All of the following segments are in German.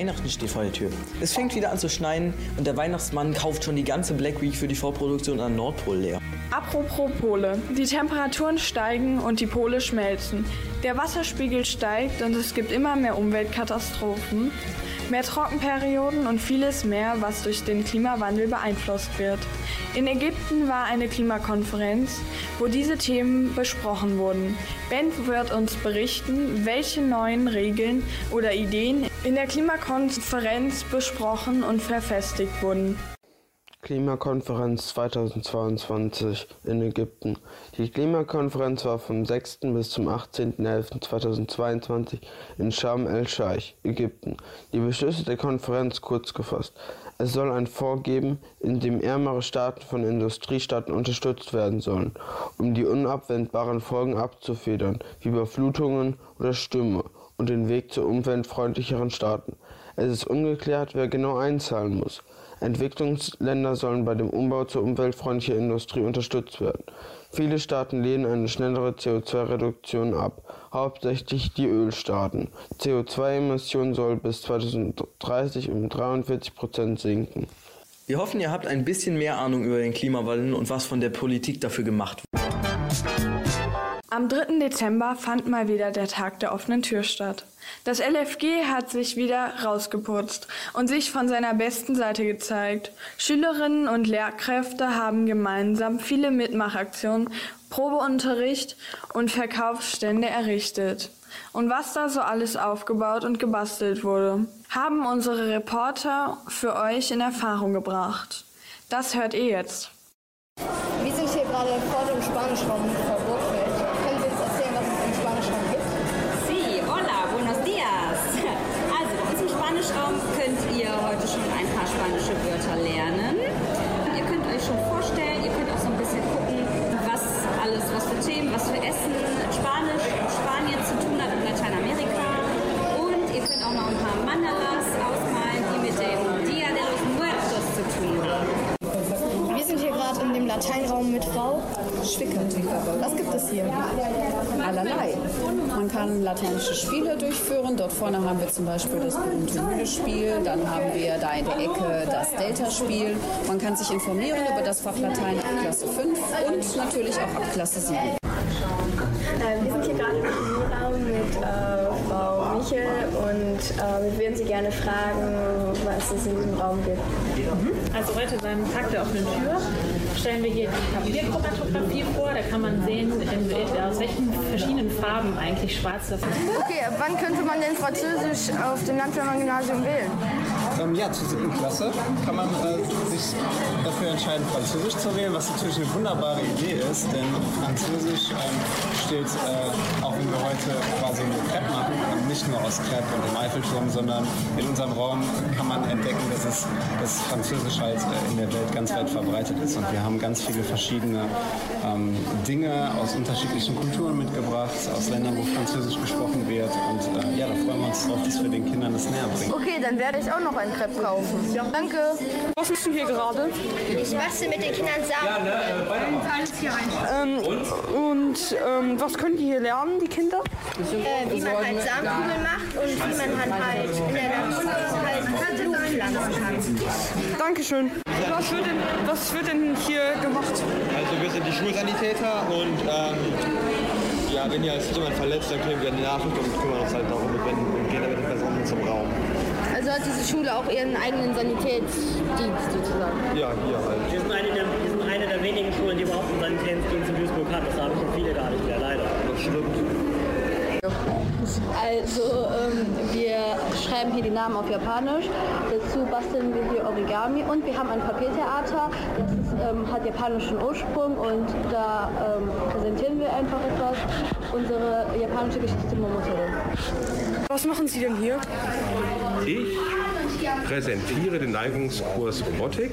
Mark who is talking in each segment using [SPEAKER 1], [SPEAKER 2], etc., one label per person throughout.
[SPEAKER 1] Weihnachten steht vor der Tür. Es fängt wieder an zu schneien und der Weihnachtsmann kauft schon die ganze Black Week für die Vorproduktion an Nordpol leer.
[SPEAKER 2] Apropos Pole. Die Temperaturen steigen und die Pole schmelzen. Der Wasserspiegel steigt und es gibt immer mehr Umweltkatastrophen, mehr Trockenperioden und vieles mehr, was durch den Klimawandel beeinflusst wird. In Ägypten war eine Klimakonferenz, wo diese Themen besprochen wurden. Ben wird uns berichten, welche neuen Regeln oder Ideen in der Klimakonferenz besprochen und verfestigt wurden.
[SPEAKER 3] Klimakonferenz 2022 in Ägypten. Die Klimakonferenz war vom 6. bis zum 18.11.2022 in Sharm el-Sheikh, Ägypten. Die Beschlüsse der Konferenz kurz gefasst. Es soll ein Fonds geben, in dem ärmere Staaten von Industriestaaten unterstützt werden sollen, um die unabwendbaren Folgen abzufedern, wie Überflutungen oder Stürme, und den Weg zu umweltfreundlicheren Staaten. Es ist ungeklärt, wer genau einzahlen muss. Entwicklungsländer sollen bei dem Umbau zur umweltfreundlichen Industrie unterstützt werden. Viele Staaten lehnen eine schnellere CO2-Reduktion ab, hauptsächlich die Ölstaaten. CO2-Emissionen soll bis 2030 um 43 Prozent sinken.
[SPEAKER 1] Wir hoffen, ihr habt ein bisschen mehr Ahnung über den Klimawandel und was von der Politik dafür gemacht wird.
[SPEAKER 2] Am 3. Dezember fand mal wieder der Tag der offenen Tür statt. Das LFG hat sich wieder rausgeputzt und sich von seiner besten Seite gezeigt. Schülerinnen und Lehrkräfte haben gemeinsam viele Mitmachaktionen, Probeunterricht und Verkaufsstände errichtet. Und was da so alles aufgebaut und gebastelt wurde, haben unsere Reporter für euch in Erfahrung gebracht. Das hört ihr jetzt.
[SPEAKER 4] Wir sind hier gerade vor dem Spanischraum in
[SPEAKER 5] Wörter lernen. Ihr könnt euch schon vorstellen, ihr könnt auch so ein bisschen gucken, was alles, was für Themen, was für Essen Spanisch in Spanien zu tun hat und Lateinamerika. Und ihr könnt auch noch ein paar Mandalas ausmalen, die mit dem Dia de los Muertos zu tun haben.
[SPEAKER 4] Wir sind hier gerade in dem Lateinraum mit Frau Was gibt es hier?
[SPEAKER 6] allerlei. Man kann lateinische Spiele durchführen. Dort vorne haben wir zum Beispiel das berühmte Mühle-Spiel. Dann haben wir da in der Ecke das Delta-Spiel. Man kann sich informieren über das Fach Latein ab Klasse 5 und natürlich auch ab Klasse 7.
[SPEAKER 7] Äh, wir sind hier gerade im Schulraum mit äh, Frau Michel und äh, wir würden Sie gerne fragen, was es in diesem Raum gibt.
[SPEAKER 8] Also heute beim Tag der offenen Tür stellen wir hier die Papierchromatographie vor. Da kann man sehen, aus welchen verschiedenen Farben eigentlich schwarz das ist.
[SPEAKER 4] Okay, wann könnte man denn Französisch auf dem Landwehrmann-Gymnasium wählen?
[SPEAKER 9] Ähm, ja, zur siebten Klasse kann man äh, sich dafür entscheiden, Französisch zu wählen, was natürlich eine wunderbare Idee ist, denn Französisch ähm, steht, äh, auch wenn wir heute quasi eine Crepe machen, und nicht nur aus Crepe und dem Eiffelturm, sondern in unserem Raum kann man entdecken, dass, es, dass Französisch halt äh, in der Welt ganz weit verbreitet ist. Und wir haben ganz viele verschiedene ähm, Dinge aus unterschiedlichen Kulturen mitgebracht, aus Ländern, wo Französisch gesprochen wird. Und äh, ja, da freuen wir uns drauf, dass wir den Kindern das näher bringen.
[SPEAKER 4] Okay, dann werde ich auch noch ein Crepe kaufen. Danke.
[SPEAKER 2] Was machst du hier gerade?
[SPEAKER 4] Ich bastel mit den Kindern Samen.
[SPEAKER 2] Ähm, und ähm, was können die hier lernen, die Kinder?
[SPEAKER 4] Äh, wie man halt Samenkugeln macht und wie man halt, halt in der Natur halt Blumen pflanzen kann.
[SPEAKER 2] Dankeschön. Was wird denn, was wird denn hier gemacht?
[SPEAKER 10] Also wir sind die Schulsanitäter und ähm, ja, wenn hier ist jemand verletzt, dann kriegen wir Nachricht und kümmern uns halt darum und, gehen dann mit den Personen zum Raum.
[SPEAKER 4] Also hat diese Schule auch ihren eigenen Sanitätsdienst sozusagen.
[SPEAKER 10] Ja, hier halt.
[SPEAKER 11] Wir sind, eine der, wir sind eine der wenigen Schulen, die überhaupt einen Sanitätsdienst in Duisburg hat. Das haben schon viele gar nicht mehr, leider.
[SPEAKER 10] Das stimmt.
[SPEAKER 12] Also ähm, wir schreiben hier die Namen auf Japanisch, dazu basteln wir hier Origami und wir haben ein Papiertheater, das ist, ähm, hat japanischen Ursprung und da ähm, präsentieren wir einfach etwas, unsere japanische Geschichte Momotere.
[SPEAKER 2] Was machen Sie denn hier?
[SPEAKER 13] Ich präsentiere den Neigungskurs Robotik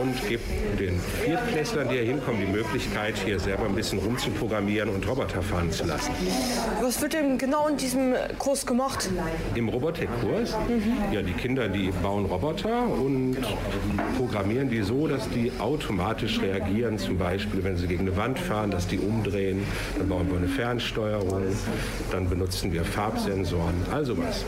[SPEAKER 13] und gebe den Viertklässlern, die hier hinkommen, die Möglichkeit, hier selber ein bisschen rumzuprogrammieren und Roboter fahren zu lassen.
[SPEAKER 2] Was wird denn genau in diesem Kurs gemacht?
[SPEAKER 13] Im Robotikkurs, ja, die Kinder, die bauen Roboter und programmieren die so, dass die automatisch reagieren, zum Beispiel, wenn sie gegen eine Wand fahren, dass die umdrehen. Dann bauen wir eine Fernsteuerung, dann benutzen wir Farbsensoren, also was.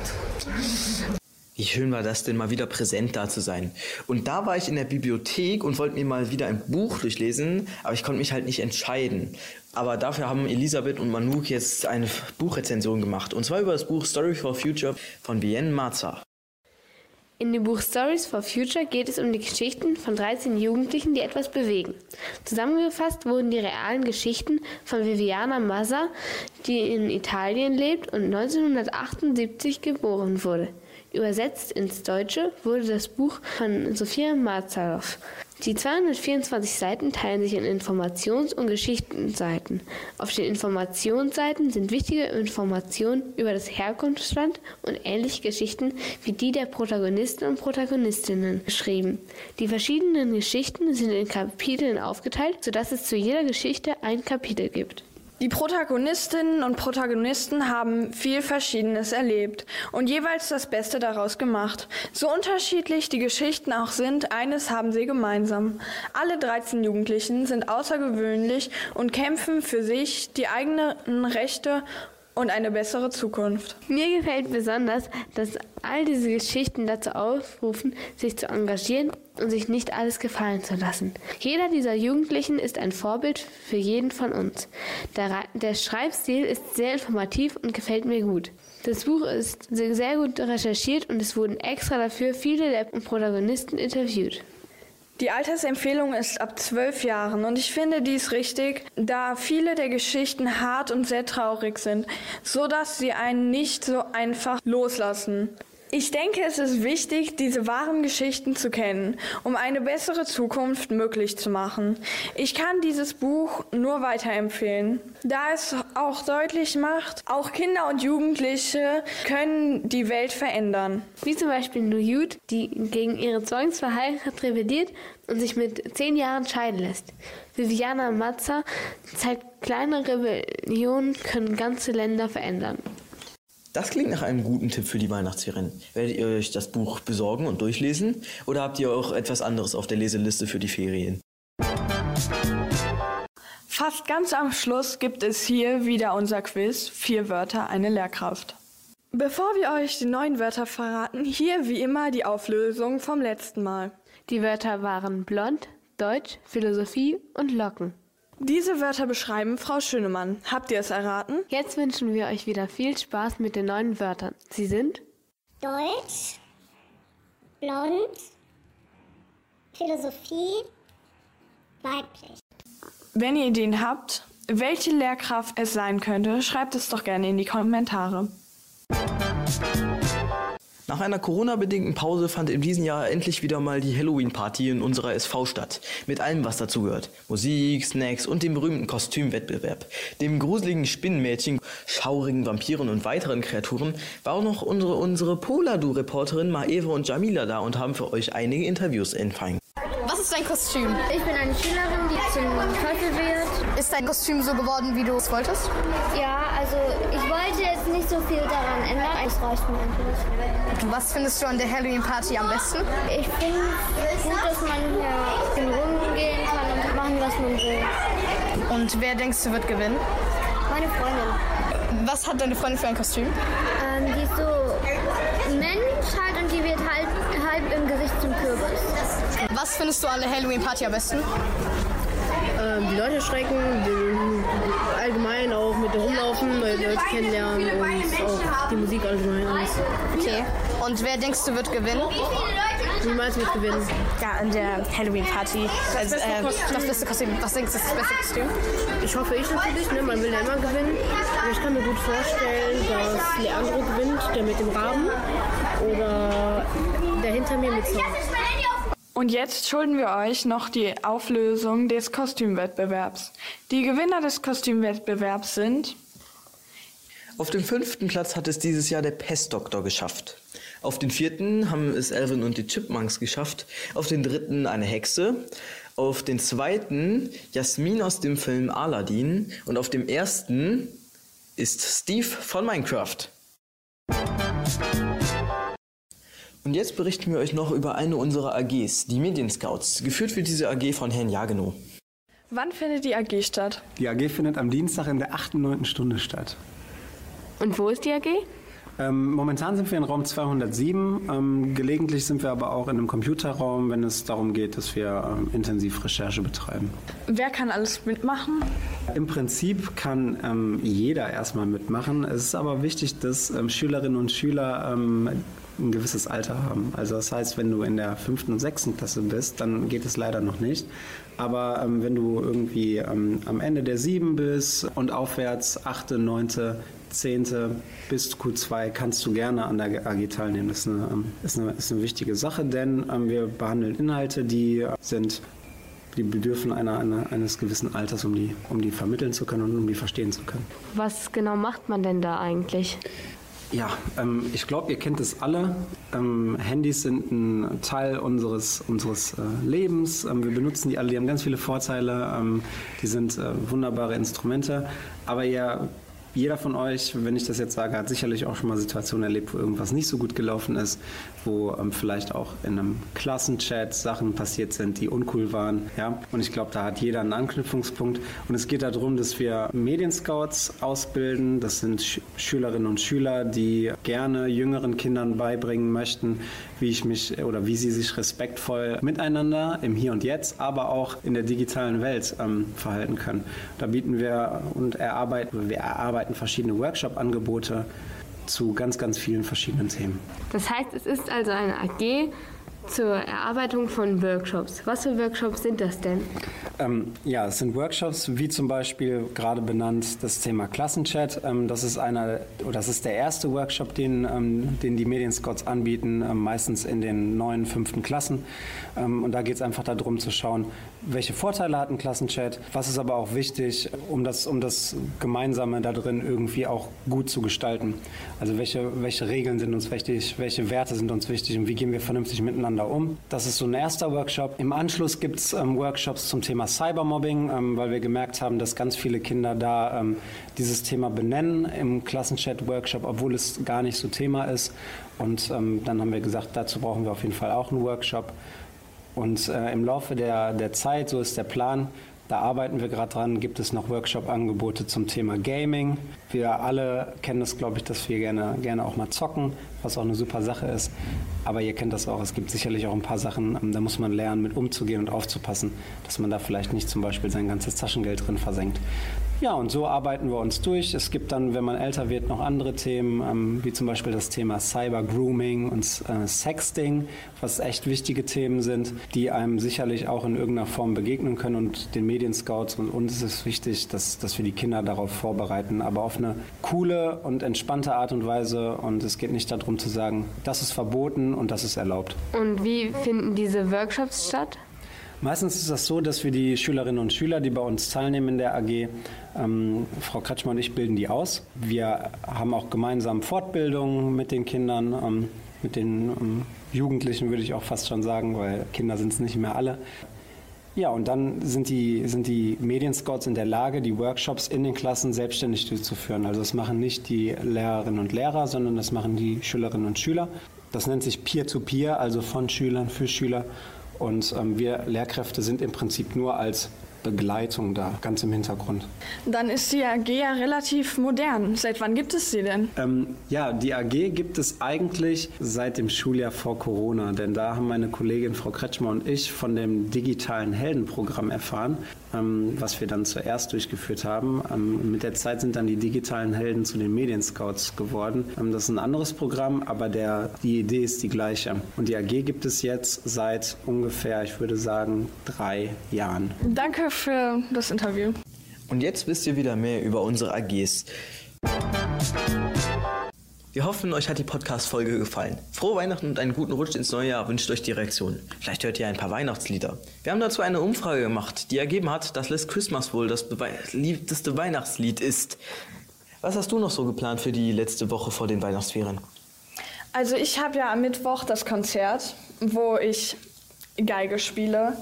[SPEAKER 1] Wie schön war das denn, mal wieder präsent da zu sein. Und da war ich in der Bibliothek und wollte mir mal wieder ein Buch durchlesen, aber ich konnte mich halt nicht entscheiden. Aber dafür haben Elisabeth und Manuk jetzt eine Buchrezension gemacht. Und zwar über das Buch Story for Future von Bien Marza.
[SPEAKER 14] In dem Buch Stories for Future geht es um die Geschichten von 13 Jugendlichen, die etwas bewegen. Zusammengefasst wurden die realen Geschichten von Viviana Mazza, die in Italien lebt und 1978 geboren wurde. Übersetzt ins Deutsche wurde das Buch von Sophia Marzalow. Die 224 Seiten teilen sich in Informations- und Geschichtenseiten. Auf den Informationsseiten sind wichtige Informationen über das Herkunftsland und ähnliche Geschichten wie die der Protagonisten und Protagonistinnen geschrieben. Die verschiedenen Geschichten sind in Kapiteln aufgeteilt, sodass es zu jeder Geschichte ein Kapitel gibt.
[SPEAKER 2] Die Protagonistinnen und Protagonisten haben viel Verschiedenes erlebt und jeweils das Beste daraus gemacht. So unterschiedlich die Geschichten auch sind, eines haben sie gemeinsam. Alle 13 Jugendlichen sind außergewöhnlich und kämpfen für sich, die eigenen Rechte und eine bessere Zukunft.
[SPEAKER 14] Mir gefällt besonders, dass all diese Geschichten dazu aufrufen, sich zu engagieren und sich nicht alles gefallen zu lassen. Jeder dieser Jugendlichen ist ein Vorbild für jeden von uns. Der, der Schreibstil ist sehr informativ und gefällt mir gut. Das Buch ist sehr gut recherchiert und es wurden extra dafür viele der Protagonisten interviewt.
[SPEAKER 2] Die Altersempfehlung ist ab zwölf Jahren und ich finde dies richtig, da viele der Geschichten hart und sehr traurig sind, so dass sie einen nicht so einfach loslassen. Ich denke, es ist wichtig, diese wahren Geschichten zu kennen, um eine bessere Zukunft möglich zu machen. Ich kann dieses Buch nur weiterempfehlen, da es auch deutlich macht, auch Kinder und Jugendliche können die Welt verändern.
[SPEAKER 14] Wie zum Beispiel Nuyut, die gegen ihre Zwangsverheirat rebelliert und sich mit zehn Jahren scheiden lässt. Viviana Mazza zeigt, kleine Rebellionen können ganze Länder verändern.
[SPEAKER 1] Das klingt nach einem guten Tipp für die Weihnachtsferien. Werdet ihr euch das Buch besorgen und durchlesen oder habt ihr auch etwas anderes auf der Leseliste für die Ferien?
[SPEAKER 2] Fast ganz am Schluss gibt es hier wieder unser Quiz. Vier Wörter, eine Lehrkraft. Bevor wir euch die neuen Wörter verraten, hier wie immer die Auflösung vom letzten Mal.
[SPEAKER 14] Die Wörter waren blond, Deutsch, Philosophie und Locken.
[SPEAKER 2] Diese Wörter beschreiben Frau Schönemann. Habt ihr es erraten?
[SPEAKER 14] Jetzt wünschen wir euch wieder viel Spaß mit den neuen Wörtern. Sie sind
[SPEAKER 4] Deutsch, blond, Philosophie, weiblich.
[SPEAKER 2] Wenn ihr Ideen habt, welche Lehrkraft es sein könnte, schreibt es doch gerne in die Kommentare.
[SPEAKER 1] Nach einer Corona-bedingten Pause fand in diesem Jahr endlich wieder mal die Halloween-Party in unserer SV statt. Mit allem, was dazugehört. Musik, Snacks und dem berühmten Kostümwettbewerb. Dem gruseligen Spinnenmädchen, schaurigen Vampiren und weiteren Kreaturen war auch noch unsere, unsere Poladu-Reporterin Maeva und Jamila da und haben für euch einige Interviews empfangen.
[SPEAKER 15] Was ist dein Kostüm?
[SPEAKER 4] Ich bin eine Schülerin, die zum Teufel wird.
[SPEAKER 15] Ist dein Kostüm so geworden, wie du es wolltest?
[SPEAKER 4] Ja, also ich wollte jetzt nicht so viel daran ändern. Es reicht mir eigentlich.
[SPEAKER 15] Was findest du an der Halloween-Party am besten?
[SPEAKER 4] Ich finde gut, dass man hier in Runden gehen kann und machen, was man will.
[SPEAKER 15] Und wer denkst du wird gewinnen?
[SPEAKER 4] Meine Freundin.
[SPEAKER 15] Was hat deine Freundin für ein Kostüm?
[SPEAKER 4] Ähm, die ist so Mensch halt und die wird halb, halb im Gesicht zum Kürbis.
[SPEAKER 15] Was findest du an der Halloween-Party am besten?
[SPEAKER 16] Ähm, die Leute schrecken, die, allgemein auch mit rumlaufen, neue Leute kennenlernen und auch die Musik allgemein alles.
[SPEAKER 15] Okay. Und wer denkst du wird gewinnen?
[SPEAKER 16] Niemals wird gewinnen.
[SPEAKER 15] Ja, an der Halloween-Party.
[SPEAKER 16] Das, beste
[SPEAKER 15] äh, das beste Kostüm. Was denkst du ist das beste Kostüm?
[SPEAKER 16] Ich hoffe ich natürlich, ne? man will ja immer gewinnen. Aber ich kann mir gut vorstellen, dass Leandro gewinnt, der mit dem Raben. Oder der hinter mir mit Zorn.
[SPEAKER 2] Und jetzt schulden wir euch noch die Auflösung des Kostümwettbewerbs. Die Gewinner des Kostümwettbewerbs sind
[SPEAKER 1] Auf dem fünften Platz hat es dieses Jahr der Pestdoktor geschafft. Auf den vierten haben es Alvin und die Chipmunks geschafft. Auf den dritten eine Hexe. Auf den zweiten Jasmin aus dem Film Aladdin. Und auf dem ersten ist Steve von Minecraft. Und jetzt berichten wir euch noch über eine unserer AGs, die Medienscouts. Geführt wird diese AG von Herrn Jagenow.
[SPEAKER 2] Wann findet die AG statt?
[SPEAKER 9] Die AG findet am Dienstag in der 8. und 9. Stunde statt.
[SPEAKER 14] Und wo ist die AG?
[SPEAKER 9] Ähm, momentan sind wir in Raum 207. Ähm, gelegentlich sind wir aber auch in einem Computerraum, wenn es darum geht, dass wir ähm, intensiv Recherche betreiben.
[SPEAKER 2] Wer kann alles mitmachen?
[SPEAKER 9] Im Prinzip kann ähm, jeder erstmal mitmachen. Es ist aber wichtig, dass ähm, Schülerinnen und Schüler ähm, ein gewisses Alter haben. Also das heißt, wenn du in der fünften und sechsten Klasse bist, dann geht es leider noch nicht. Aber ähm, wenn du irgendwie ähm, am Ende der sieben bist und aufwärts, achte, neunte, zehnte bis Q2 kannst du gerne an der AG teilnehmen. Das ist eine, ähm, ist eine, ist eine wichtige Sache, denn ähm, wir behandeln Inhalte, die sind die bedürfen einer, einer, eines gewissen Alters, um die, um die vermitteln zu können und um die verstehen zu können.
[SPEAKER 14] Was genau macht man denn da eigentlich?
[SPEAKER 9] Ja, ähm, ich glaube, ihr kennt es alle. Ähm, Handys sind ein Teil unseres, unseres äh, Lebens. Ähm, wir benutzen die alle, die haben ganz viele Vorteile. Ähm, die sind äh, wunderbare Instrumente. Aber ihr jeder von euch, wenn ich das jetzt sage, hat sicherlich auch schon mal Situationen erlebt, wo irgendwas nicht so gut gelaufen ist, wo ähm, vielleicht auch in einem Klassenchat Sachen passiert sind, die uncool waren. Ja? Und ich glaube, da hat jeder einen Anknüpfungspunkt. Und es geht darum, dass wir Medienscouts ausbilden. Das sind Sch Schülerinnen und Schüler, die gerne jüngeren Kindern beibringen möchten, wie ich mich oder wie sie sich respektvoll miteinander im Hier und Jetzt, aber auch in der digitalen Welt ähm, verhalten können. Da bieten wir und erarbeiten, wir erarbeiten verschiedene Workshop-Angebote zu ganz, ganz vielen verschiedenen Themen.
[SPEAKER 14] Das heißt, es ist also eine AG zur Erarbeitung von Workshops. Was für Workshops sind das denn?
[SPEAKER 9] Ähm, ja, es sind Workshops, wie zum Beispiel gerade benannt das Thema Klassenchat. Ähm, das ist einer, oder das ist der erste Workshop, den, ähm, den die Medienscots anbieten, ähm, meistens in den neuen, fünften Klassen. Ähm, und da geht es einfach darum zu schauen, welche Vorteile hat ein Klassenchat, was ist aber auch wichtig, um das, um das Gemeinsame da drin irgendwie auch gut zu gestalten. Also welche, welche Regeln sind uns wichtig, welche Werte sind uns wichtig und wie gehen wir vernünftig miteinander um. Das ist so ein erster Workshop. Im Anschluss gibt es ähm, Workshops zum Thema Cybermobbing, ähm, weil wir gemerkt haben, dass ganz viele Kinder da ähm, dieses Thema benennen im Klassenchat-Workshop, obwohl es gar nicht so Thema ist. Und ähm, dann haben wir gesagt, dazu brauchen wir auf jeden Fall auch einen Workshop. Und äh, im Laufe der, der Zeit, so ist der Plan, da arbeiten wir gerade dran, gibt es noch Workshop-Angebote zum Thema Gaming. Wir alle kennen das, glaube ich, dass wir gerne, gerne auch mal zocken, was auch eine super Sache ist. Aber ihr kennt das auch, es gibt sicherlich auch ein paar Sachen, ähm, da muss man lernen, mit umzugehen und aufzupassen, dass man da vielleicht nicht zum Beispiel sein ganzes Taschengeld drin versenkt. Ja, und so arbeiten wir uns durch. Es gibt dann, wenn man älter wird, noch andere Themen, ähm, wie zum Beispiel das Thema Cyber Grooming und äh, Sexting, was echt wichtige Themen sind, die einem sicherlich auch in irgendeiner Form begegnen können. Und den Medienscouts und uns ist es wichtig, dass, dass wir die Kinder darauf vorbereiten, aber auf eine coole und entspannte Art und Weise. Und es geht nicht darum zu sagen, das ist verboten und das ist erlaubt.
[SPEAKER 14] Und wie finden diese Workshops statt?
[SPEAKER 9] Meistens ist das so, dass wir die Schülerinnen und Schüler, die bei uns teilnehmen in der AG, ähm, Frau Kretschmer und ich bilden die aus. Wir haben auch gemeinsam Fortbildungen mit den Kindern, ähm, mit den ähm, Jugendlichen würde ich auch fast schon sagen, weil Kinder sind es nicht mehr alle. Ja, und dann sind die, sind die Medienscouts in der Lage, die Workshops in den Klassen selbstständig durchzuführen. Also das machen nicht die Lehrerinnen und Lehrer, sondern das machen die Schülerinnen und Schüler. Das nennt sich Peer-to-Peer, -Peer, also von Schülern für Schüler. Und ähm, wir Lehrkräfte sind im Prinzip nur als Begleitung da, ganz im Hintergrund.
[SPEAKER 2] Dann ist die AG ja relativ modern. Seit wann gibt es sie denn?
[SPEAKER 9] Ähm, ja, die AG gibt es eigentlich seit dem Schuljahr vor Corona, denn da haben meine Kollegin Frau Kretschmer und ich von dem digitalen Heldenprogramm erfahren, ähm, was wir dann zuerst durchgeführt haben. Ähm, mit der Zeit sind dann die digitalen Helden zu den Medienscouts geworden. Ähm, das ist ein anderes Programm, aber der, die Idee ist die gleiche. Und die AG gibt es jetzt seit ungefähr, ich würde sagen, drei Jahren.
[SPEAKER 2] Danke für das Interview.
[SPEAKER 1] Und jetzt wisst ihr wieder mehr über unsere AGs. Wir hoffen, euch hat die Podcast-Folge gefallen. Frohe Weihnachten und einen guten Rutsch ins neue Jahr wünscht euch die Reaktion. Vielleicht hört ihr ein paar Weihnachtslieder. Wir haben dazu eine Umfrage gemacht, die ergeben hat, dass Last Christmas wohl das beliebteste Weihnachtslied ist. Was hast du noch so geplant für die letzte Woche vor den Weihnachtsferien?
[SPEAKER 2] Also ich habe ja am Mittwoch das Konzert, wo ich Geige spiele.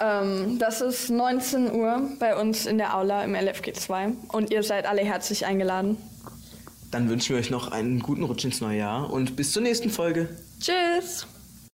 [SPEAKER 2] Ähm, das ist 19 Uhr bei uns in der Aula im LFG 2 und ihr seid alle herzlich eingeladen.
[SPEAKER 1] Dann wünschen wir euch noch einen guten Rutsch ins neue Jahr und bis zur nächsten Folge.
[SPEAKER 2] Tschüss!